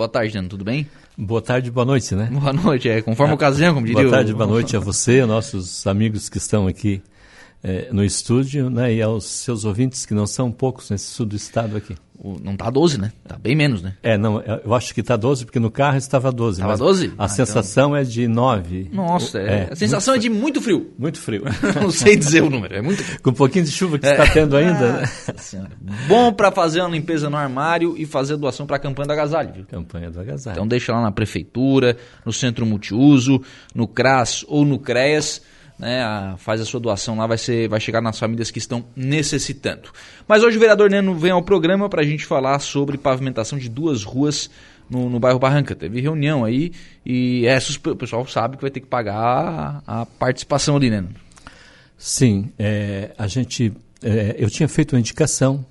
Boa tarde, Dano, tudo bem? Boa tarde, boa noite, né? Boa noite, é conforme a ocasião, como diria Boa tarde, o... boa noite a você, nossos amigos que estão aqui é, no estúdio, né? E aos seus ouvintes, que não são poucos nesse sul do estado aqui. Não tá 12, né? Tá bem menos, né? É, não, eu acho que tá 12, porque no carro estava 12. Estava 12? A Ah, sensação então... é de 9. Nossa, é, a sensação muito, é de muito frio. Muito frio. não sei dizer o número, é muito. Com um pouquinho de chuva que está tendo ainda, né? Senhora. Bom para fazer uma limpeza no armário e fazer doação para a campanha do agasalho, viu? Campanha do agasalho. Então deixa lá na prefeitura, no centro multiuso, no CRAS ou no CREAS, né, a, faz a sua doação lá, vai, ser, vai chegar nas famílias que estão necessitando. Mas hoje o vereador Neno vem ao programa para a gente falar sobre pavimentação de duas ruas no, no, bairro Barranca. Teve reunião aí e essas, o pessoal sabe que vai ter que pagar a, a participação ali, né? Sim, é, a gente, é, eu tinha feito uma indicação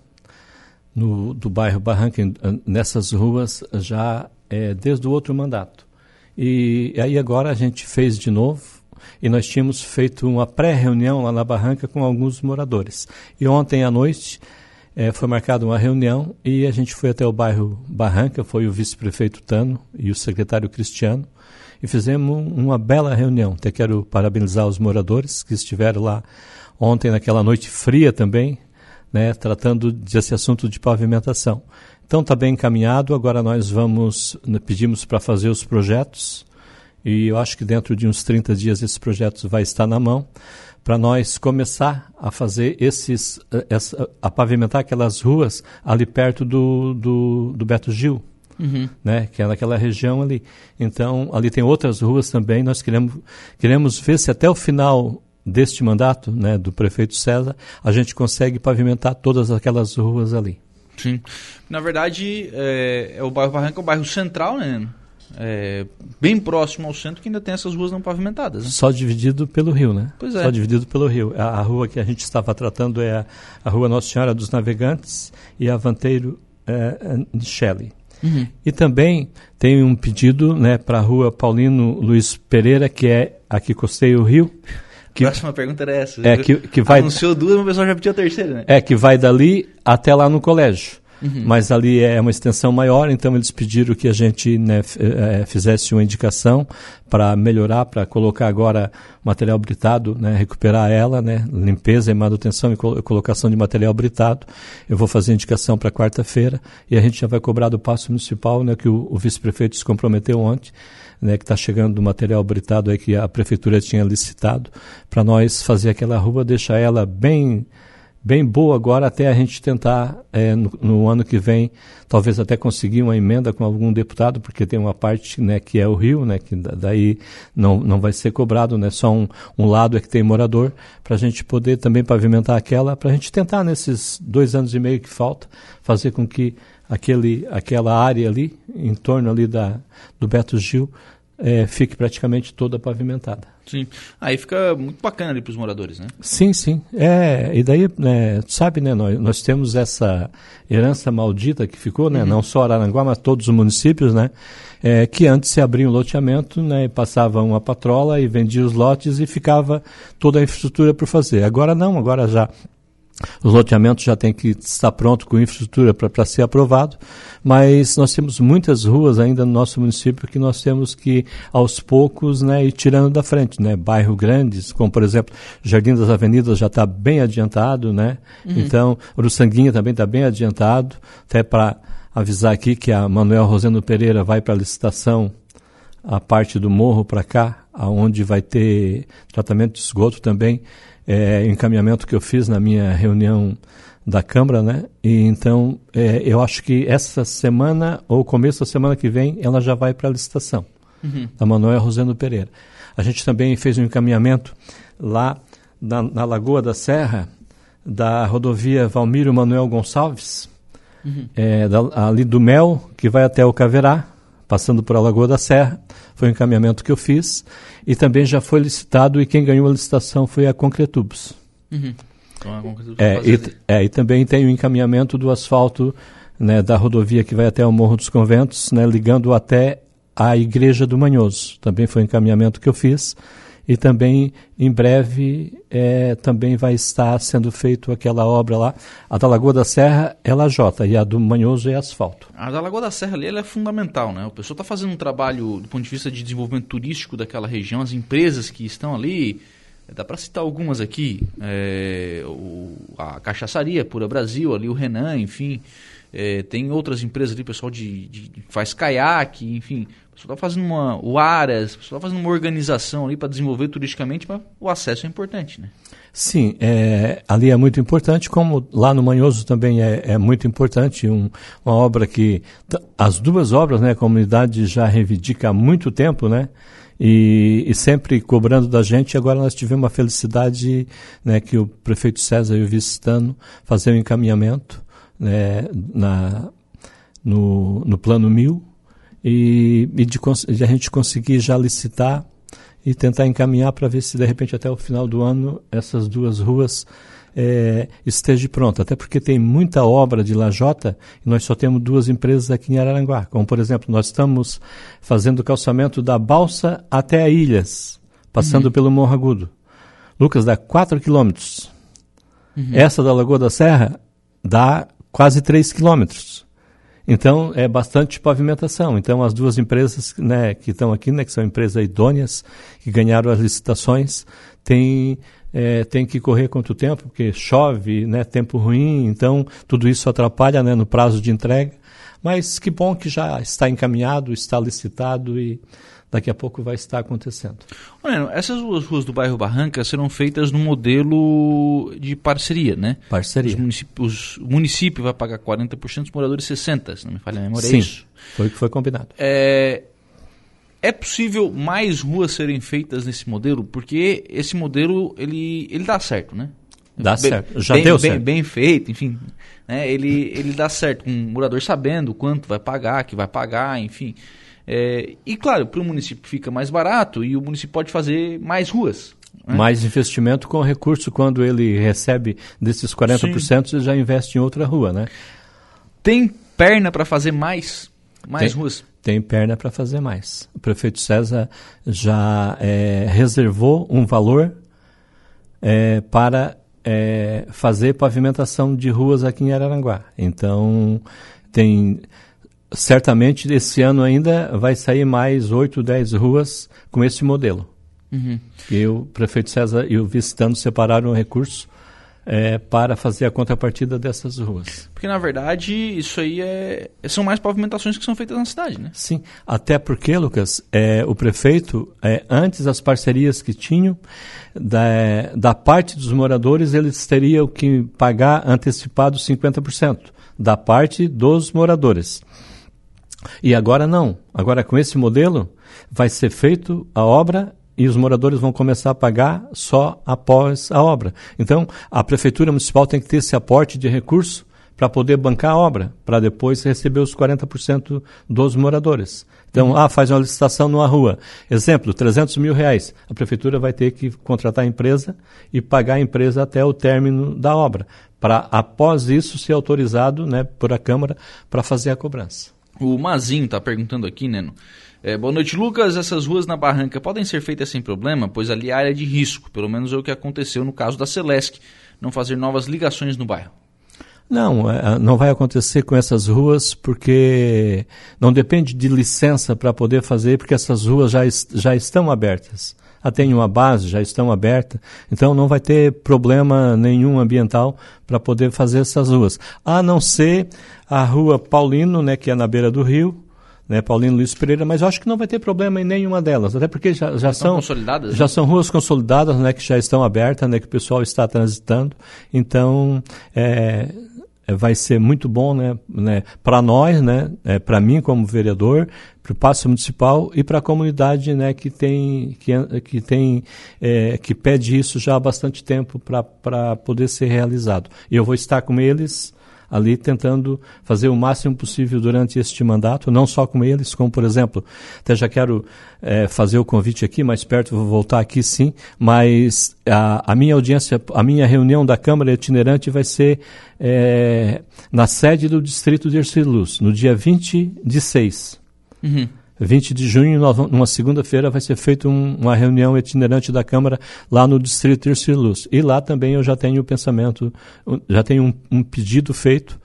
no, do bairro Barranca nessas ruas já é, desde o outro mandato. E aí agora a gente fez de novo e nós tínhamos feito uma pré-reunião lá na Barranca com alguns moradores. E ontem à noite é, foi marcada uma reunião e a gente foi até o bairro Barranca, foi o vice-prefeito Tano e o secretário Cristiano, e fizemos uma bela reunião. Até quero parabenizar os moradores que estiveram lá ontem, naquela noite fria também, né, tratando desse assunto de pavimentação. Então está bem encaminhado, agora nós vamos, pedimos para fazer os projetos, e eu acho que dentro de uns 30 dias esse projeto vai estar na mão para nós começar a fazer esses, essa, a pavimentar aquelas ruas ali perto do, do, do Beto Gil, uhum. né, que é naquela região ali. Então, ali tem outras ruas também, nós queremos, queremos ver se até o final deste mandato, né, do prefeito César, a gente consegue pavimentar todas aquelas ruas ali. Sim. Na verdade, é, é o bairro Barranca é o bairro central, né, é, bem próximo ao centro que ainda tem essas ruas não pavimentadas. Né? Só dividido pelo rio, né? Pois é. Só dividido pelo rio. A, a rua que a gente estava tratando é a, a, Rua Nossa Senhora dos Navegantes e a Vanteiro é, Shelley. Uhum. E também tem um pedido né, para a rua Paulino Luiz Pereira, que é a que costeia o rio. Que, próxima pergunta era essa. É, que, que vai, Anunciou duas, mas o pessoal já pediu a terceira, né? É, que vai dali até lá no colégio. Uhum. Mas ali é uma extensão maior, então eles pediram que a gente né, fizesse uma indicação para melhorar, para colocar agora material britado, né, recuperar ela, né, limpeza e manutenção e colocação de material britado. Eu vou fazer indicação para quarta-feira e a gente já vai cobrar do passo municipal, né, que o, o vice-prefeito se comprometeu ontem. Né, que está chegando do material britado aí que a prefeitura tinha licitado, para nós fazer aquela rua, deixar ela bem bem boa agora até a gente tentar é, no, no, ano que vem talvez até conseguir uma emenda com algum deputado porque tem uma parte né que é o rio né que daí não, não vai ser cobrado né só um, um lado é que tem morador para a gente poder também pavimentar aquela para a gente tentar nesses dois anos e meio que falta fazer com que aquele aquela área ali em torno ali da do Beto Gil é, fique praticamente toda pavimentada. Sim. Aí fica muito bacana ali para os moradores, né? Sim, sim. É, e daí, né, sabe, né, nós, nós temos essa herança maldita que ficou, né, uhum. não só Araranguá, mas todos os municípios, né, é, que antes se abria um loteamento, né, e passava uma patrola e vendia os lotes e ficava toda a infraestrutura por fazer. Agora não, agora já os loteamentos já têm que estar pronto com infraestrutura para ser aprovado, mas nós temos muitas ruas ainda no nosso município que nós temos que, aos poucos, né, ir tirando da frente, né? Bairros grandes, como por exemplo, Jardim das Avenidas já está bem adiantado, né? Uhum. Então, Uruçanguinha também está bem adiantado, até para avisar aqui que a Manuel Rosendo Pereira vai para a licitação a parte do morro para cá, aonde vai ter tratamento de esgoto também é, encaminhamento que eu fiz na minha reunião da Câmara, né? E então é, eu acho que essa semana ou começo da semana que vem ela já vai para a licitação uhum. da Manuel Rosendo Pereira. A gente também fez um encaminhamento lá na, na Lagoa da Serra da rodovia Valmiro Manuel Gonçalves, uhum. é, da, ali do Mel que vai até o Caverá, passando por a Lagoa da Serra. Foi um encaminhamento que eu fiz e também já foi licitado e quem ganhou a licitação foi a Concretubos. Uhum. Então, a Concretubos é, e, é, e também tem o encaminhamento do asfalto né, da rodovia que vai até o Morro dos Conventos, né, ligando até a Igreja do Manhoso. Também foi um encaminhamento que eu fiz e também em breve é, também vai estar sendo feito aquela obra lá. A da Lagoa da Serra é lajota e a do Manhoso é asfalto. A da Lagoa da Serra ali é fundamental, né? O pessoal está fazendo um trabalho do ponto de vista de desenvolvimento turístico daquela região, as empresas que estão ali, dá para citar algumas aqui, é, o, a Cachaçaria Pura Brasil, ali o Renan, enfim, é, tem outras empresas ali, pessoal de, de, faz caiaque, enfim, pessoal está fazendo uma, o Aras, pessoal está fazendo uma organização ali para desenvolver turisticamente, mas o acesso é importante, né? Sim, é, ali é muito importante, como lá no Manhoso também é, é muito importante, um, uma obra que, as duas obras, né, a comunidade já reivindica há muito tempo, né, e, e, sempre cobrando da gente. Agora nós tivemos a felicidade né, que o prefeito César e o vice-stano fazer um encaminhamento né, na, no, no plano mil e, e de, de, a gente conseguir já licitar e tentar encaminhar para ver se de repente até o final do ano essas duas ruas é, esteja pronta. Até porque tem muita obra de lajota e nós só temos duas empresas aqui em Araranguá. Como, por exemplo, nós estamos fazendo o calçamento da balsa até a Ilhas, passando uhum. pelo Morro Agudo. Lucas, dá 4 quilômetros. Uhum. Essa da Lagoa da Serra dá quase 3 quilômetros. Então, é bastante pavimentação. Então, as duas empresas né, que estão aqui, né, que são empresas idôneas, que ganharam as licitações, têm é, tem que correr contra o tempo, porque chove, né, tempo ruim, então tudo isso atrapalha né, no prazo de entrega. Mas que bom que já está encaminhado, está licitado e daqui a pouco vai estar acontecendo. Olha, essas duas ruas do bairro Barranca serão feitas no modelo de parceria, né? Parceria. Os municípios, o município vai pagar 40%, os moradores 60%, se não me falha a memória, Sim, é isso? foi o que foi combinado. É, é possível mais ruas serem feitas nesse modelo? Porque esse modelo, ele, ele dá certo, né? Dá bem, certo, já bem, deu bem, certo. Bem feito, enfim. Né? Ele, ele dá certo, com um morador sabendo quanto vai pagar, que vai pagar, enfim. É, e claro, para o município fica mais barato e o município pode fazer mais ruas. Né? Mais investimento com recurso, quando ele recebe desses 40%, Sim. ele já investe em outra rua, né? Tem perna para fazer mais, mais Tem. ruas? tem perna para fazer mais. O prefeito César já é, reservou um valor é, para é, fazer pavimentação de ruas aqui em Araranguá. Então, tem certamente esse ano ainda vai sair mais 8, 10 ruas com esse modelo. Uhum. E o prefeito César e o vice-tano separaram recursos é, para fazer a contrapartida dessas ruas. Porque, na verdade, isso aí é, são mais pavimentações que são feitas na cidade, né? Sim, até porque, Lucas, é, o prefeito, é, antes das parcerias que tinham, da, da parte dos moradores, eles teriam que pagar antecipado 50%, da parte dos moradores. E agora não. Agora, com esse modelo, vai ser feito a obra e os moradores vão começar a pagar só após a obra. Então, a prefeitura municipal tem que ter esse aporte de recurso para poder bancar a obra, para depois receber os 40% dos moradores. Então, uhum. ah, faz uma licitação numa rua. Exemplo, 300 mil reais. A prefeitura vai ter que contratar a empresa e pagar a empresa até o término da obra, para após isso ser autorizado né, por a Câmara para fazer a cobrança. O Mazinho está perguntando aqui, Neno. É, boa noite, Lucas. Essas ruas na Barranca podem ser feitas sem problema, pois ali é área de risco. Pelo menos é o que aconteceu no caso da Celesc, não fazer novas ligações no bairro. Não, é, não vai acontecer com essas ruas porque não depende de licença para poder fazer, porque essas ruas já, já estão abertas. Já tem uma base, já estão abertas, então não vai ter problema nenhum ambiental para poder fazer essas ruas. A não ser a rua Paulino, né, que é na beira do rio, né, Paulino Luiz Pereira, mas eu acho que não vai ter problema em nenhuma delas, até porque já, já são consolidadas, já né? são ruas consolidadas, né, que já estão abertas, né, que o pessoal está transitando. Então, é, é vai ser muito bom, né, né para nós, né, é, para mim como vereador, para o Passo Municipal e para a comunidade, né, que tem que, que tem é, que pede isso já há bastante tempo para poder ser realizado. Eu vou estar com eles ali tentando fazer o máximo possível durante este mandato, não só com eles, como, por exemplo, até já quero é, fazer o convite aqui, mais perto vou voltar aqui sim, mas a, a minha audiência, a minha reunião da Câmara itinerante vai ser é, na sede do Distrito de Erciluz, no dia 20 de 6. Uhum. 20 de junho, numa segunda-feira, vai ser feita um, uma reunião itinerante da Câmara lá no Distrito Terceiro Luz. E lá também eu já tenho o pensamento, já tenho um, um pedido feito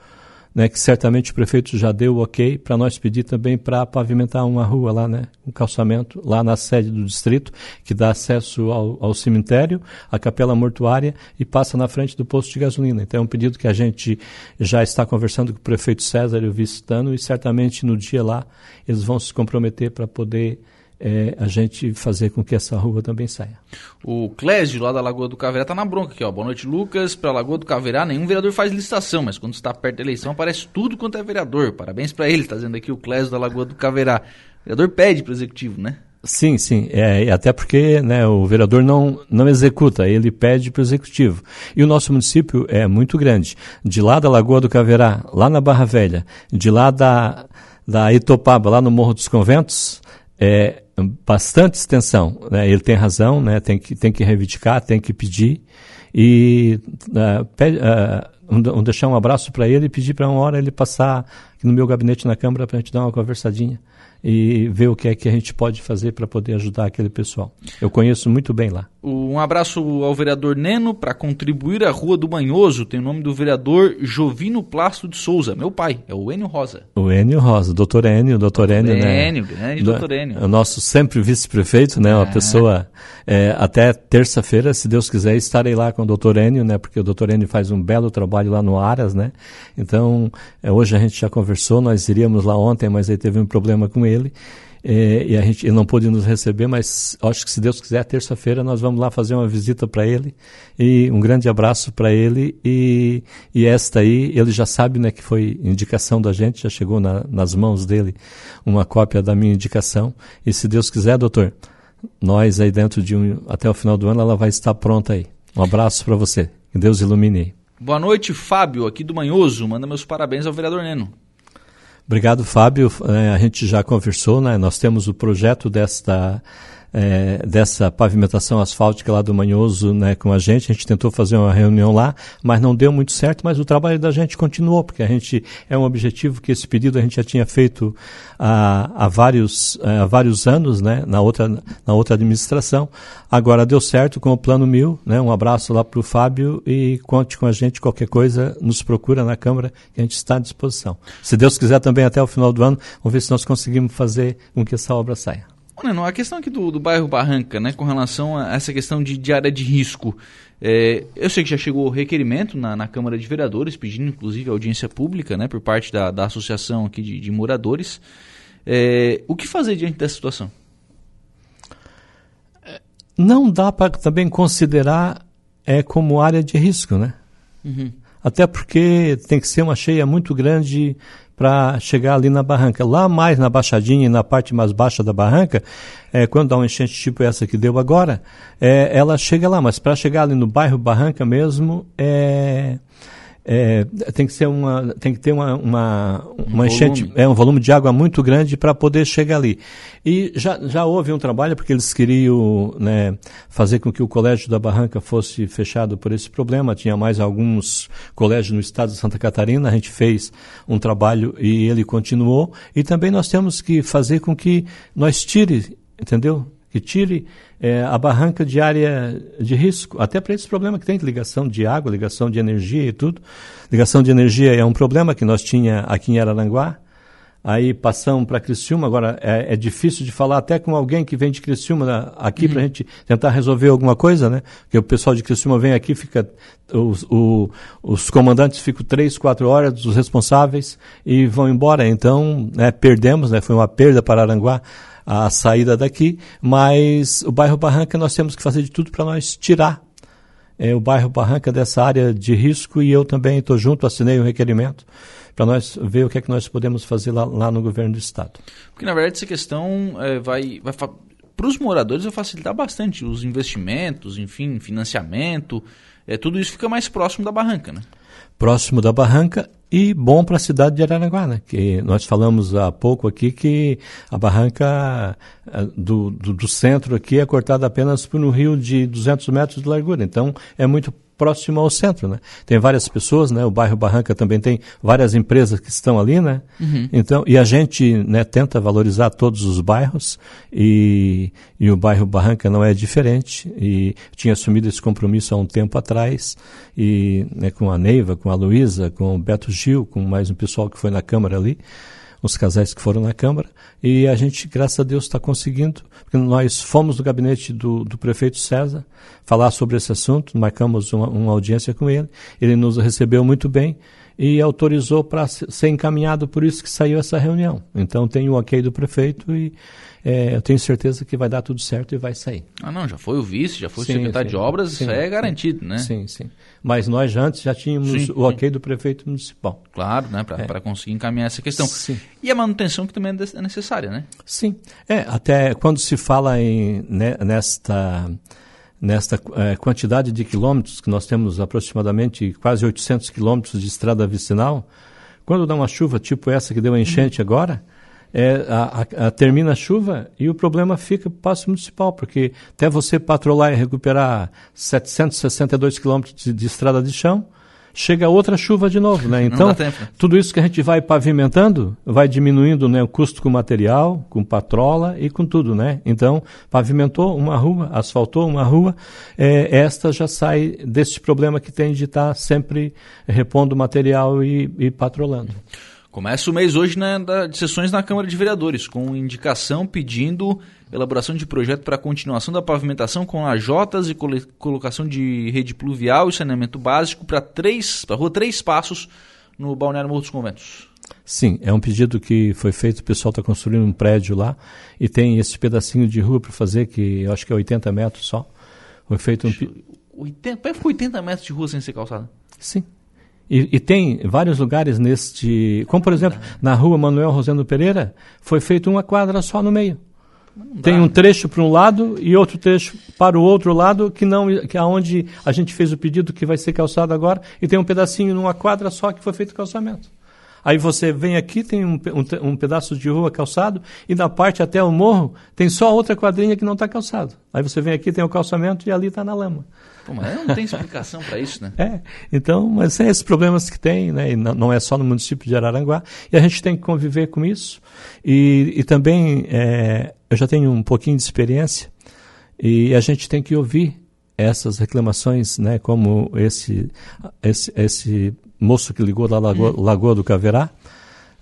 né, que certamente o prefeito já deu ok para nós pedir também para pavimentar uma rua lá, né, um calçamento lá na sede do distrito, que dá acesso ao, ao cemitério, à capela mortuária e passa na frente do posto de gasolina. Então é um pedido que a gente já está conversando com o prefeito César e o vice-tano e certamente no dia lá eles vão se comprometer para poder é, a gente fazer com que essa rua também saia. O Clésio, lá da Lagoa do Caverá, tá na bronca aqui, ó. Boa noite, Lucas. Para a Lagoa do Caverá, nenhum vereador faz licitação, mas quando está perto da eleição aparece tudo quanto é vereador. Parabéns para ele, está dizendo aqui o Clésio da Lagoa do Caverá. O vereador pede para o executivo, né? Sim, sim. É, até porque né, o vereador não, não executa, ele pede para o executivo. E o nosso município é muito grande. De lá da Lagoa do Caverá, lá na Barra Velha, de lá da, da Itopaba, lá no Morro dos Conventos, é, bastante extensão. Né? Ele tem razão, né? tem, que, tem que reivindicar, tem que pedir. E uh, pede, uh, um, um, deixar um abraço para ele e pedir para uma hora ele passar no meu gabinete na Câmara para a gente dar uma conversadinha e ver o que é que a gente pode fazer para poder ajudar aquele pessoal. Eu conheço muito bem lá. Um abraço ao vereador Neno para contribuir à Rua do Manhoso. Tem o nome do vereador Jovino Plasto de Souza, meu pai, é o Enio Rosa. O Enio Rosa, doutor Enio, doutor Enio, né? Enio, grande doutor Enio. O nosso sempre vice-prefeito, né? Uma é. pessoa, é, até terça-feira, se Deus quiser, estarei lá com o doutor Enio, né? Porque o doutor Enio faz um belo trabalho lá no Aras, né? Então, é, hoje a gente já conversou, nós iríamos lá ontem, mas aí teve um problema com ele. É, e a gente ele não pôde nos receber, mas acho que se Deus quiser, terça-feira nós vamos lá fazer uma visita para ele e um grande abraço para ele e, e esta aí ele já sabe, né, que foi indicação da gente, já chegou na, nas mãos dele uma cópia da minha indicação e se Deus quiser, doutor, nós aí dentro de um até o final do ano ela vai estar pronta aí. Um abraço para você, que Deus ilumine. Boa noite, Fábio, aqui do Manhoso. Manda meus parabéns ao vereador Neno. Obrigado, Fábio. É, a gente já conversou, né? Nós temos o projeto desta é, dessa pavimentação asfáltica lá do Manhoso né, com a gente. A gente tentou fazer uma reunião lá, mas não deu muito certo, mas o trabalho da gente continuou, porque a gente é um objetivo que esse pedido a gente já tinha feito há, há, vários, é, há vários anos né, na, outra, na outra administração. Agora deu certo com o Plano Mil. Né, um abraço lá para o Fábio e conte com a gente. Qualquer coisa, nos procura na Câmara que a gente está à disposição. Se Deus quiser também até o final do ano, vamos ver se nós conseguimos fazer com que essa obra saia. Neno, a questão aqui do, do bairro Barranca, né, com relação a essa questão de, de área de risco, é, eu sei que já chegou o requerimento na, na, Câmara de Vereadores, pedindo inclusive audiência pública, né, por parte da, da associação aqui de, de moradores. É, o que fazer diante dessa situação? Não dá para também considerar é, como área de risco, né? Uhum. Até porque tem que ser uma cheia muito grande para chegar ali na barranca. Lá mais na baixadinha e na parte mais baixa da barranca, é, quando dá uma enchente tipo essa que deu agora, é, ela chega lá, mas para chegar ali no bairro Barranca mesmo, é, é, tem que ser uma tem que ter uma uma, uma um enchente volume. é um volume de água muito grande para poder chegar ali. E já, já houve um trabalho porque eles queriam né, fazer com que o colégio da Barranca fosse fechado por esse problema. Tinha mais alguns colégios no estado de Santa Catarina. A gente fez um trabalho e ele continuou. E também nós temos que fazer com que nós tire entendeu que tire é, a barranca de área de risco, até para esse problema que tem de ligação de água, ligação de energia e tudo. Ligação de energia é um problema que nós tinha aqui em Araranguá, aí passamos para Criciúma, agora é, é, difícil de falar até com alguém que vem de Criciúma né, aqui uhum. para a gente tentar resolver alguma coisa, né? Porque o pessoal de Criciúma vem aqui, fica os, o, os comandantes ficam três, quatro horas, os responsáveis, e vão embora. Então, né, perdemos, né? Foi uma perda para Aranguá a saída daqui, mas o bairro Barranca nós temos que fazer de tudo para nós tirar é, o bairro Barranca dessa área de risco e eu também estou junto, assinei o um requerimento para nós ver o que é que nós podemos fazer lá, lá no governo do estado. Porque na verdade essa questão é, vai, vai para os moradores vai facilitar bastante os investimentos, enfim, financiamento, é, tudo isso fica mais próximo da barranca, né? Próximo da barranca e bom para a cidade de Araraguá, né? que nós falamos há pouco aqui que a barranca eh, do, do, do, centro aqui é cortada apenas por um rio de 200 metros de largura, então é muito próximo ao centro, né? Tem várias pessoas, né? O bairro Barranca também tem várias empresas que estão ali, né? Uhum. Então, e a gente, né, tenta valorizar todos os bairros e, e o bairro Barranca não é diferente e tinha assumido esse compromisso há um tempo atrás e né, com a Neiva, com a Luísa, com o Beto Gil, com mais um pessoal que foi na Câmara ali, os casais que foram na Câmara, e a gente, graças a Deus, está conseguindo, porque nós fomos no gabinete do, do prefeito César falar sobre esse assunto, marcamos uma, uma audiência com ele, ele nos recebeu muito bem e autorizou para ser encaminhado, por isso que saiu essa reunião. Então tem o ok do prefeito e é, eu tenho certeza que vai dar tudo certo e vai sair. Ah, não, já foi o vice, já foi sim, o secretário sim, de obras, sim, isso é garantido, né? Sim, sim. Mas nós antes já tínhamos o ok do prefeito municipal. Claro, né, para é. conseguir encaminhar essa questão. Sim. E a manutenção que também é, é necessária, né? Sim. É, até quando se fala em, né, nesta nesta é, quantidade de quilômetros, que nós temos aproximadamente quase 800 quilômetros de estrada vicinal, quando dá uma chuva tipo essa que deu a enchente uhum. agora, é, a, a, termina a chuva e o problema fica para o passo municipal, porque até você patrolar e recuperar 762 quilômetros de, de estrada de chão, chega outra chuva de novo, né? Então, tudo isso que a gente vai pavimentando vai diminuindo né, o custo com material, com patrola e com tudo, né? Então, pavimentou uma rua, asfaltou uma rua, é, esta já sai desse problema que tem de estar sempre repondo material e, e patrolando. Começa o mês hoje né, de sessões na Câmara de Vereadores, com indicação pedindo elaboração de projeto para continuação da pavimentação com lajotas e colocação de rede pluvial e saneamento básico para três, para a rua Três Passos, no Balneário Morro dos Conventos. Sim, é um pedido que foi feito, o pessoal está construindo um prédio lá e tem esse pedacinho de rua para fazer, que eu acho que é 80 metros só. Foi feito um... 80, 80 metros de rua sem ser calçada? Sim. E, e, tem vários lugares neste. Como, por exemplo, na rua Manuel Rosendo Pereira, foi feita uma quadra só no meio. Tem um trecho para um lado e outro trecho para o outro lado, que não que é onde a gente fez o pedido que vai ser calçado agora, e tem um pedacinho numa quadra só que foi feito calçamento. Aí você vem aqui, tem um, um, um, pedaço de rua calçado, e na parte até o morro tem só outra quadrinha que não está calçado. Aí você vem aqui, tem o calçamento e ali está na lama. Pô, mas não tem explicação para isso, né? É, então, mas são esses problemas que tem, né? E não é só no município de Araranguá, e a gente tem que conviver com isso. E, e também, é, eu já tenho um pouquinho de experiência, e a gente tem que ouvir essas reclamações, né? Como esse, esse, esse moço que ligou da Lagoa, hum. Lagoa do Caverá,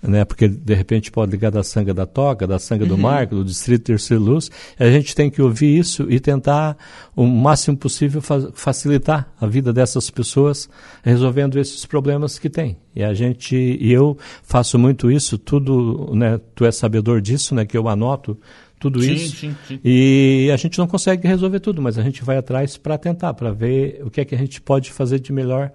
né, porque de repente pode ligar da sanga da Toca, da sanga uhum. do Marco, do Distrito Terceiro Luz. A gente tem que ouvir isso e tentar o máximo possível fa facilitar a vida dessas pessoas resolvendo esses problemas que tem. E a gente, e eu faço muito isso, tudo, né, tu é sabedor disso, né, que eu anoto tudo sim, isso. Sim, sim. E a gente não consegue resolver tudo, mas a gente vai atrás para tentar, para ver o que é que a gente pode fazer de melhor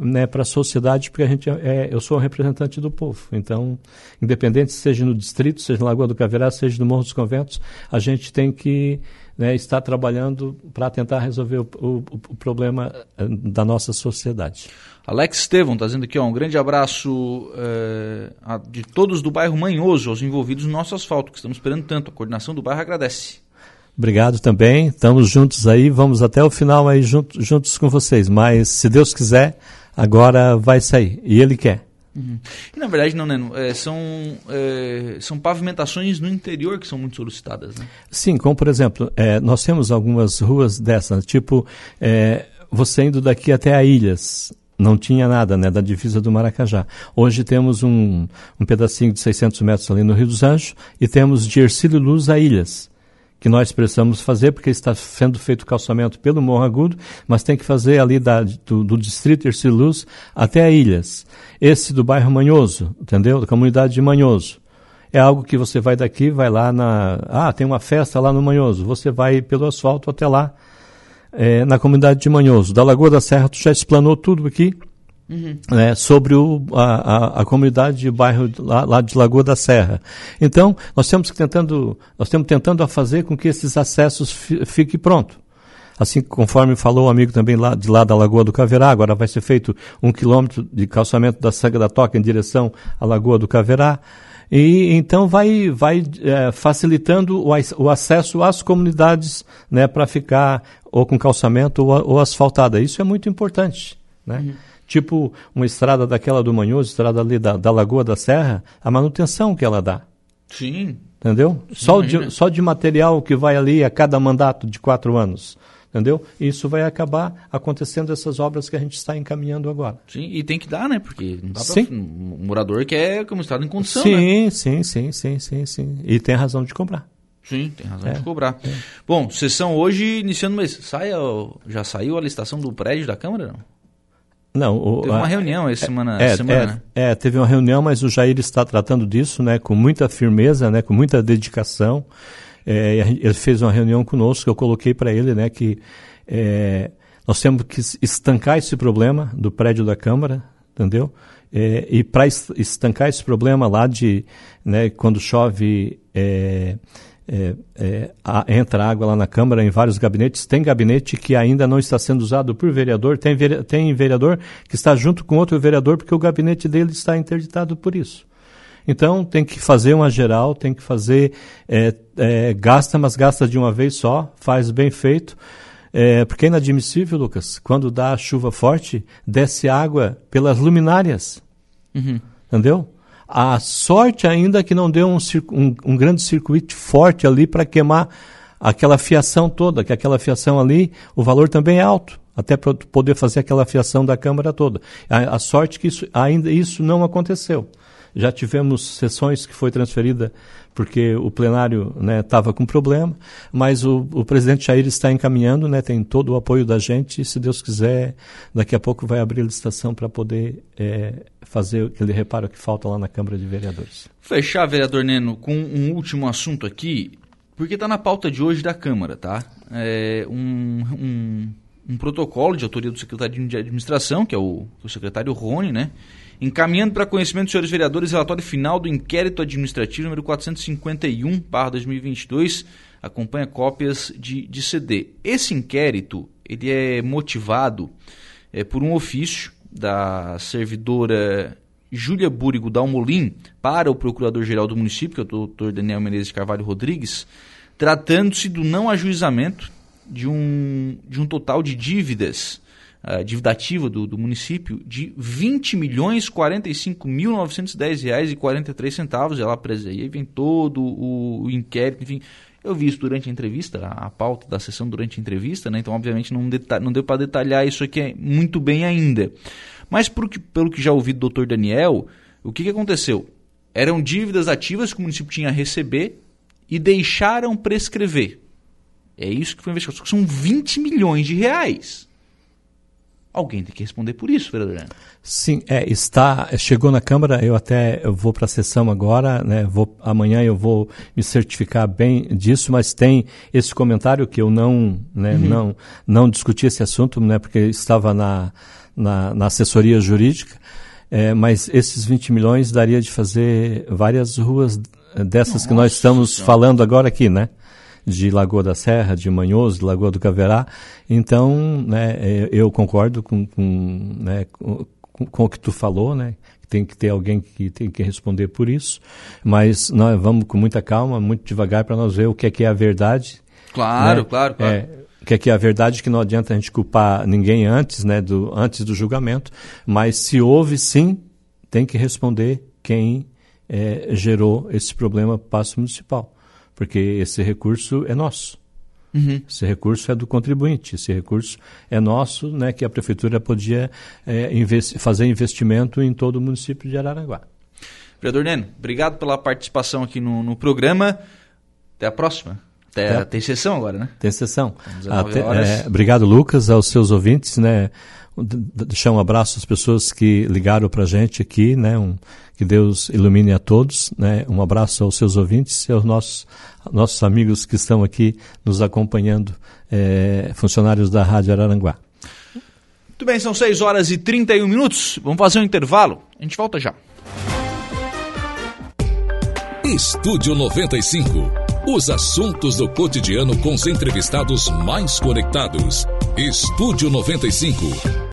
né, para a sociedade, porque a gente é, eu sou um representante do povo. Então, independente seja no distrito, seja na Lagoa do Caverá, seja no Morro dos Conventos, a gente tem que né, estar trabalhando para tentar resolver o, o, o, problema eh, da nossa sociedade. Alex Estevam está dizendo aqui ó, um grande abraço é, a, de todos do bairro Manhoso, aos envolvidos no nosso asfalto, que estamos esperando tanto. A coordenação do bairro agradece. Obrigado também. Estamos juntos aí, vamos até o final aí junto, juntos com vocês. Mas, se Deus quiser, agora vai sair. E ele quer. Uhum. E na verdade, não, Neno, é, são, é, são pavimentações no interior que são muito solicitadas, né? Sim, como por exemplo, é, nós temos algumas ruas dessas, tipo, é, você indo daqui até a Ilhas, não tinha nada, né, da divisa do Maracajá. Hoje temos um, um pedacinho de 600 metros ali no Rio dos Anjos e temos de Ercílio Luz a Ilhas que nós precisamos fazer, porque está sendo feito calçamento pelo Morro Agudo, mas tem que fazer ali da, do, do distrito Erciluz até a Ilhas. Esse do bairro Manhoso, entendeu? Da comunidade de Manhoso. É algo que você vai daqui, vai lá na. Ah, tem uma festa lá no Manhoso. Você vai pelo asfalto até lá, é, na comunidade de Manhoso. Da Lagoa da Serra, tu já explanou tudo aqui Uhum. Né, sobre o, a, a, a, comunidade de bairro lá, lá, de Lagoa da Serra. Então, nós temos que tentando, nós temos tentando fazer com que esses acessos fiquem prontos. Assim, conforme falou o amigo também lá, de lá da Lagoa do Caverá, agora vai ser feito um quilômetro de calçamento da Sanga da Toca em direção à Lagoa do Caverá. E então vai, vai é, facilitando o, o, acesso às comunidades né, para ficar ou com calçamento ou, ou, asfaltada. Isso é muito importante. Né? Uhum. Tipo uma estrada daquela do Manhoso, estrada ali da, da Lagoa da Serra, a manutenção que ela dá. Sim. Entendeu? Só de, só de material que vai ali a cada mandato de quatro anos entendeu? E isso vai acabar acontecendo essas obras que a gente está encaminhando agora. Sim, e tem que dar, né? Porque não dá sim. Pra, um morador quer que o estado em condição, sim, né? Sim, sim, sim, sim, sim. E tem razão de cobrar. Sim, tem razão é, de cobrar. É. Bom, sessão hoje iniciando mês. Sai, já saiu a licitação do prédio da Câmara? Não. Não, o, teve uma a, reunião essa semana, é, semana é, né? é, teve uma reunião, mas o Jair está tratando disso, né, com muita firmeza, né, com muita dedicação. É, ele fez uma reunião conosco, eu coloquei para ele, né, que é, nós temos que estancar esse problema do prédio da Câmara, entendeu? É, e para estancar esse problema lá de, né, quando chove, é, é, a, entra água lá na Câmara em vários gabinetes, tem gabinete que ainda não está sendo usado por vereador, tem, tem vereador que está junto com outro vereador porque o gabinete dele está interditado por isso. Então tem que fazer uma geral, tem que fazer, é, é, gasta, mas gasta de uma vez só, faz bem feito. É, porque é inadmissível, Lucas, quando dá chuva forte, desce água pelas luminárias. Uhum. Entendeu? A sorte ainda que não deu um, um, um grande circuito forte ali para queimar aquela fiação toda, que aquela fiação ali, o valor também é alto, até para poder fazer aquela fiação da Câmara toda. A, a sorte que isso, ainda isso não aconteceu. Já tivemos sessões que foi transferida porque o plenário estava né, com problema, mas o, o, presidente Jair está encaminhando, né, tem todo o apoio da gente e, se Deus quiser, daqui a pouco vai abrir a licitação para poder é, fazer aquele reparo que falta lá na Câmara de Vereadores. Fechar, vereador Neno, com um último assunto aqui, porque está na pauta de hoje da Câmara, tá? É um, um, um protocolo de autoria do secretário de administração, que é o, o secretário Rony, né? Encaminhando para conhecimento dos senhores vereadores relatório final do inquérito administrativo número 451/2022. Acompanha cópias de, de CD. Esse inquérito ele é motivado é, por um ofício da servidora Júlia Búrigo Dalmolin para o procurador-geral do município, que é o doutor Daniel Menezes Carvalho Rodrigues, tratando-se do não ajuizamento de um, de um total de dívidas uh, dívida ativa do, do município de 20 milhões 45 mil 910 reais e 43 centavos. Ela apresenta, aí vem todo o, o, inquérito, enfim. Eu vi isso durante a entrevista, a, a pauta da sessão durante a entrevista, né? então obviamente não, não deu para detalhar isso aqui muito bem ainda. Mas por, pelo que já ouvi do doutor Daniel, o que, que aconteceu? Eram dívidas ativas que o município tinha a receber e deixaram prescrever. É isso que foi investigado. São 20 milhões de reais. Alguém tem que responder por isso, vereador. Sim, é, está, chegou na Câmara, eu até eu vou para a sessão agora, né, vou, amanhã eu vou me certificar bem disso, mas tem esse comentário que eu não, né, uhum. não, não discuti esse assunto, né, porque estava na, na, na assessoria jurídica, é, mas esses 20 milhões daria de fazer várias ruas dessas Nossa, que nós estamos falando agora aqui, né? De Lagoa da Serra, de Manhoso, de Lagoa do Caverá. Então, né, é, eu concordo com, com, né, com, com o que tu falou, né? Tem que ter alguém que tem que responder por isso, mas nós vamos com muita calma, muito devagar para nós ver o que é que é a verdade. Claro, né? claro, claro. É, o que é que é a verdade que não adianta a gente culpar ninguém antes, né, do, antes do julgamento, mas se houve sim, tem que responder quem é, gerou esse problema para o passo municipal porque esse recurso é nosso. Uhum. Esse recurso é do contribuinte, esse recurso é nosso, né, que a prefeitura podia é, investi fazer investimento em todo o município de Araranguá. Vereador Neno, obrigado pela participação aqui no, no programa. Até a próxima. Até, é. Tem sessão agora, né? Tem sessão. Até, é, obrigado, Lucas, aos seus ouvintes, né? Deixar um abraço às pessoas que ligaram para a gente aqui, né? Um, que Deus ilumine a todos, né? Um abraço aos seus ouvintes e aos nossos, nossos amigos que estão aqui nos acompanhando, é, funcionários da Rádio Araranguá. Muito bem, são 6 horas e 31 minutos. Vamos fazer um intervalo. A gente volta já. Estúdio 95. Os assuntos do cotidiano com os entrevistados mais conectados. Estúdio 95.